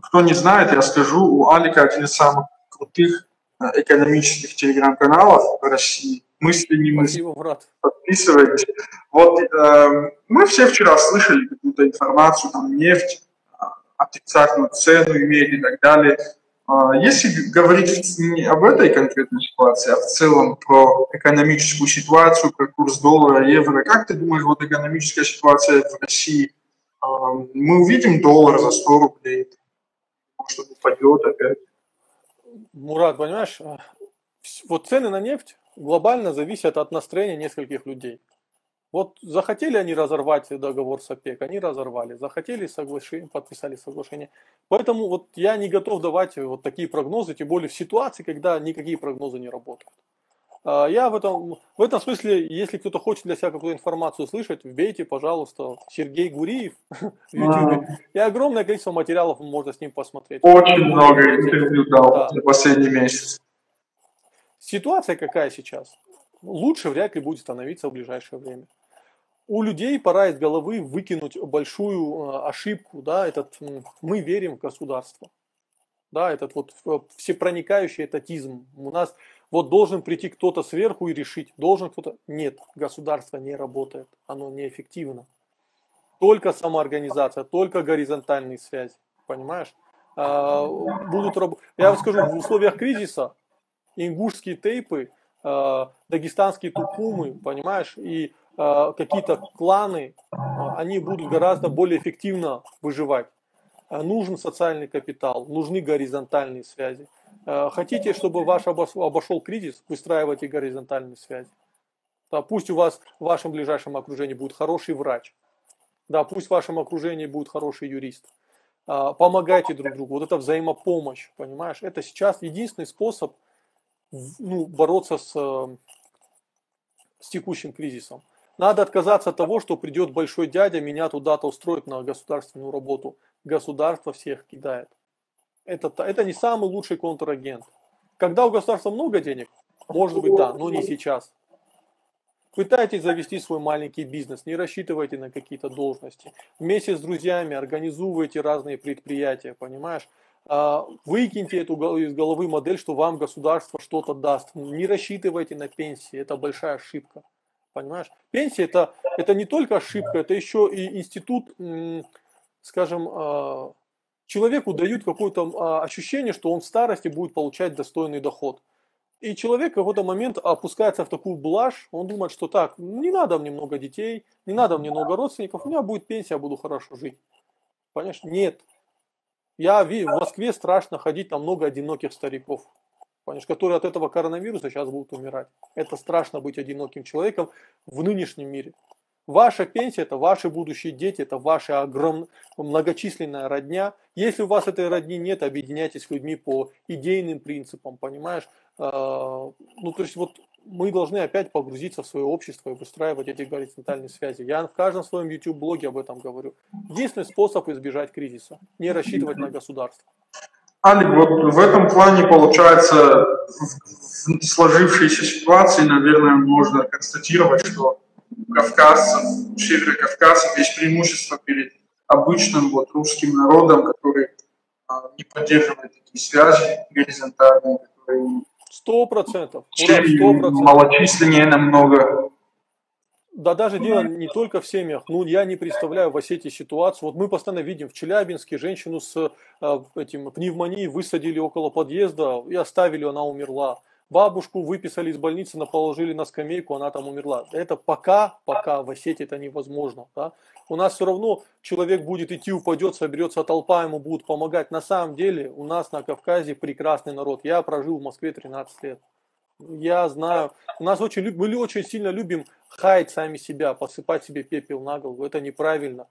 A: кто не знает, я скажу, у Алика один из самых крутых э, экономических телеграм-каналов в России. Мысли не мысли.
B: Спасибо, брат.
A: Подписывайтесь. Вот э, мы все вчера слышали какую-то информацию, там нефть, а, отрицательную цену имеет и так далее. А, Если говорить не об этой конкретной ситуации, а в целом про экономическую ситуацию, про курс доллара, евро, как ты думаешь, вот экономическая ситуация в России, а, мы увидим доллар за 100 рублей, может, упадет опять?
B: Мурат, понимаешь, вот цены на нефть глобально зависят от настроения нескольких людей. Вот захотели они разорвать договор с ОПЕК, они разорвали. Захотели соглашение, подписали соглашение. Поэтому вот я не готов давать вот такие прогнозы, тем более в ситуации, когда никакие прогнозы не работают. А, Я в этом, в этом смысле, если кто-то хочет для себя какую-то информацию слышать, вбейте, пожалуйста, Сергей Гуриев в YouTube. И огромное количество материалов можно с ним посмотреть.
A: Очень много интервью дал
B: Да.
A: за последний месяц.
B: Ситуация какая сейчас? Лучше вряд ли будет становиться в ближайшее время. У людей пора из головы выкинуть большую э, ошибку, да, этот мы верим в государство, да, этот вот э, всепроникающий этатизм. У нас вот должен прийти кто-то сверху и решить, должен кто-то. Нет, государство не работает, оно неэффективно. Только самоорганизация, только горизонтальные связи, понимаешь? А, будут раб- Я вам скажу, в условиях кризиса ингушские тейпы, э, дагестанские тукумы, понимаешь, и какие-то кланы, э, они будут гораздо более эффективно выживать. Э, Нужен социальный капитал, нужны горизонтальные связи. Э, Хотите, чтобы ваш обошел кризис, выстраивайте горизонтальные связи. Да, пусть у вас в вашем ближайшем окружении будет хороший врач. Да, пусть в вашем окружении будет хороший юрист. Помогайте друг другу. Вот это взаимопомощь, понимаешь? Это сейчас единственный способ ну, бороться с, э, с текущим кризисом. Надо отказаться от того, что придет большой дядя, меня туда-то устроит на государственную работу. Государство всех кидает. Это, это не самый лучший контрагент. Когда у государства много денег, может быть, да, но не сейчас. Пытайтесь завести свой маленький бизнес, не рассчитывайте на какие-то должности. Вместе с друзьями организуйте разные предприятия, понимаешь? А, Выкиньте эту из головы модель, что вам государство что-то даст. Не рассчитывайте на пенсии, это большая ошибка. Понимаешь? Пенсия это, это не только ошибка, это еще и институт, скажем, а, человеку дают какое-то а, ощущение, что он в старости будет получать достойный доход. И человек в какой-то момент опускается в такую блажь, он думает, что так, не надо мне много детей, не надо мне много родственников, у меня будет пенсия, я буду хорошо жить. Понимаешь? Нет. Я в Москве страшно ходить на много одиноких стариков, понимаешь, которые от этого коронавируса сейчас будут умирать. Это страшно быть одиноким человеком в нынешнем мире. Ваша пенсия – это ваши будущие дети, это ваша огромная, многочисленная родня. Если у вас этой родни нет, объединяйтесь с людьми по идейным принципам, понимаешь? А, ну, то есть вот мы должны опять погрузиться в свое общество и выстраивать эти горизонтальные связи. Я в каждом своем YouTube-блоге об этом говорю. Единственный способ избежать кризиса – не рассчитывать на государство.
A: Алик, вот в этом плане, получается, в сложившейся ситуации, наверное, можно констатировать, что кавказцев, северокавказцев есть преимущество перед обычным вот русским народом, который а, не поддерживает такие связи горизонтальные, которые
B: Сто процентов.
A: Малочисленнее намного.
B: Да даже дело не только в семьях. Ну, я не представляю в Осетии ситуацию. Вот мы постоянно видим в Челябинске женщину с э, этим пневмонией высадили около подъезда и оставили, она умерла. Бабушку выписали из больницы, положили на скамейку, она там умерла. Это пока, пока в Осетии это невозможно. Да? У нас все равно человек будет идти, упадет, соберется толпа, ему будут помогать. На самом деле у нас на Кавказе прекрасный народ. Я прожил в Москве 13 лет. Я знаю, у нас очень, мы очень сильно любим хаять сами себя, посыпать себе пепел на голову. Это неправильно.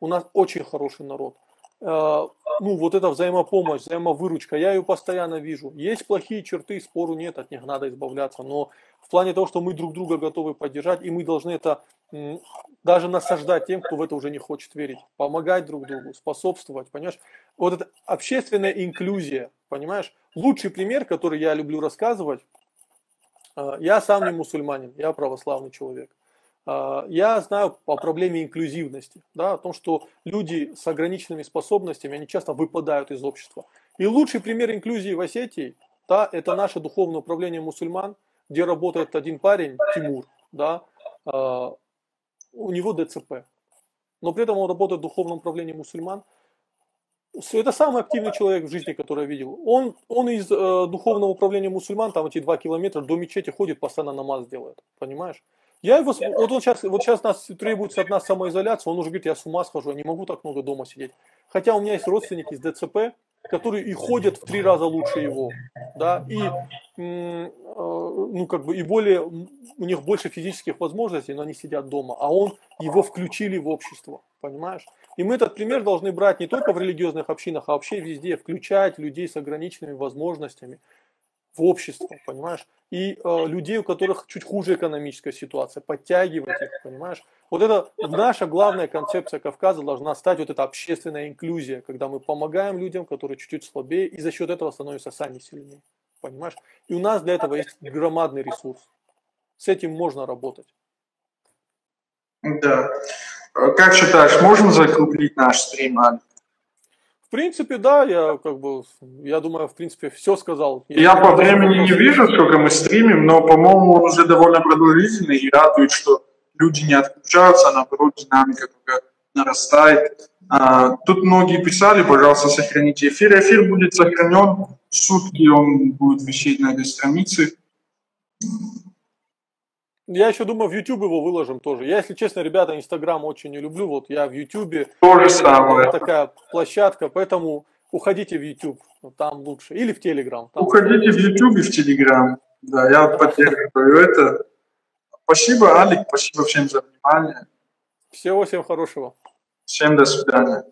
B: У нас очень хороший народ. Э, ну, вот эта взаимопомощь, взаимовыручка, я ее постоянно вижу. Есть плохие черты, спору нет, от них надо избавляться, но в плане того, что мы друг друга готовы поддержать, и мы должны это даже насаждать тем, кто в это уже не хочет верить, помогать друг другу, способствовать, понимаешь? Вот это общественная инклюзия, понимаешь? Лучший пример, который я люблю рассказывать, я сам не мусульманин, я православный человек. А, я знаю о проблеме инклюзивности, да, о том, что люди с ограниченными способностями, они часто выпадают из общества. И лучший пример инклюзии в Осетии, да, это наше духовное управление мусульман, где работает один парень, Тимур, да, а, у него ДЦП, но при этом он работает в духовном управлении мусульман. Это самый активный человек в жизни, который я видел. Он, он из э, духовного управления мусульман, там эти два километра до мечети ходит, постоянно намаз делает, понимаешь? Я его, вот он сейчас, вот сейчас нас требуется от нас самоизоляция, он уже говорит, я с ума схожу, я не могу так много дома сидеть. Хотя у меня есть родственники с ДЦП, которые и ходят в три раза лучше его, да, и, э, ну, как бы, и более, у них больше физических возможностей, но они сидят дома, а он, его включили в общество, понимаешь? И мы этот пример должны брать не только в религиозных общинах, а вообще везде, включать людей с ограниченными возможностями, в общество, понимаешь? И э, людей, у которых чуть хуже экономическая ситуация, подтягивать их, понимаешь? Вот это наша главная концепция Кавказа должна стать вот эта общественная инклюзия, когда мы помогаем людям, которые чуть-чуть слабее, и за счет этого становятся сами сильнее, понимаешь? И у нас для этого есть громадный ресурс. С этим можно работать.
A: Да. Как считаешь, можно закруглить наш стрим, Алекс?
B: принципе, да, я как бы, я думаю, в принципе, все сказал.
A: Я, я по времени не вижу, сколько мы стримим, но, по-моему, он уже довольно продолжительный и радует, что люди не отключаются, а наоборот, динамика только нарастает. А, тут многие писали, пожалуйста, сохраните эфир. Эфир будет сохранен, сутки он будет висеть на этой странице.
B: Я еще думаю, в YouTube его выложим тоже. Я, если честно, ребята, Инстаграм очень не люблю. Вот я в YouTube.
A: То же самое.
B: Такая площадка, поэтому уходите в YouTube, там лучше. Или в Telegram.
A: Там уходите в YouTube и в Telegram. Да, я поддерживаю это. Спасибо, Алик, спасибо всем за внимание.
B: Всего всем хорошего.
A: Всем до свидания.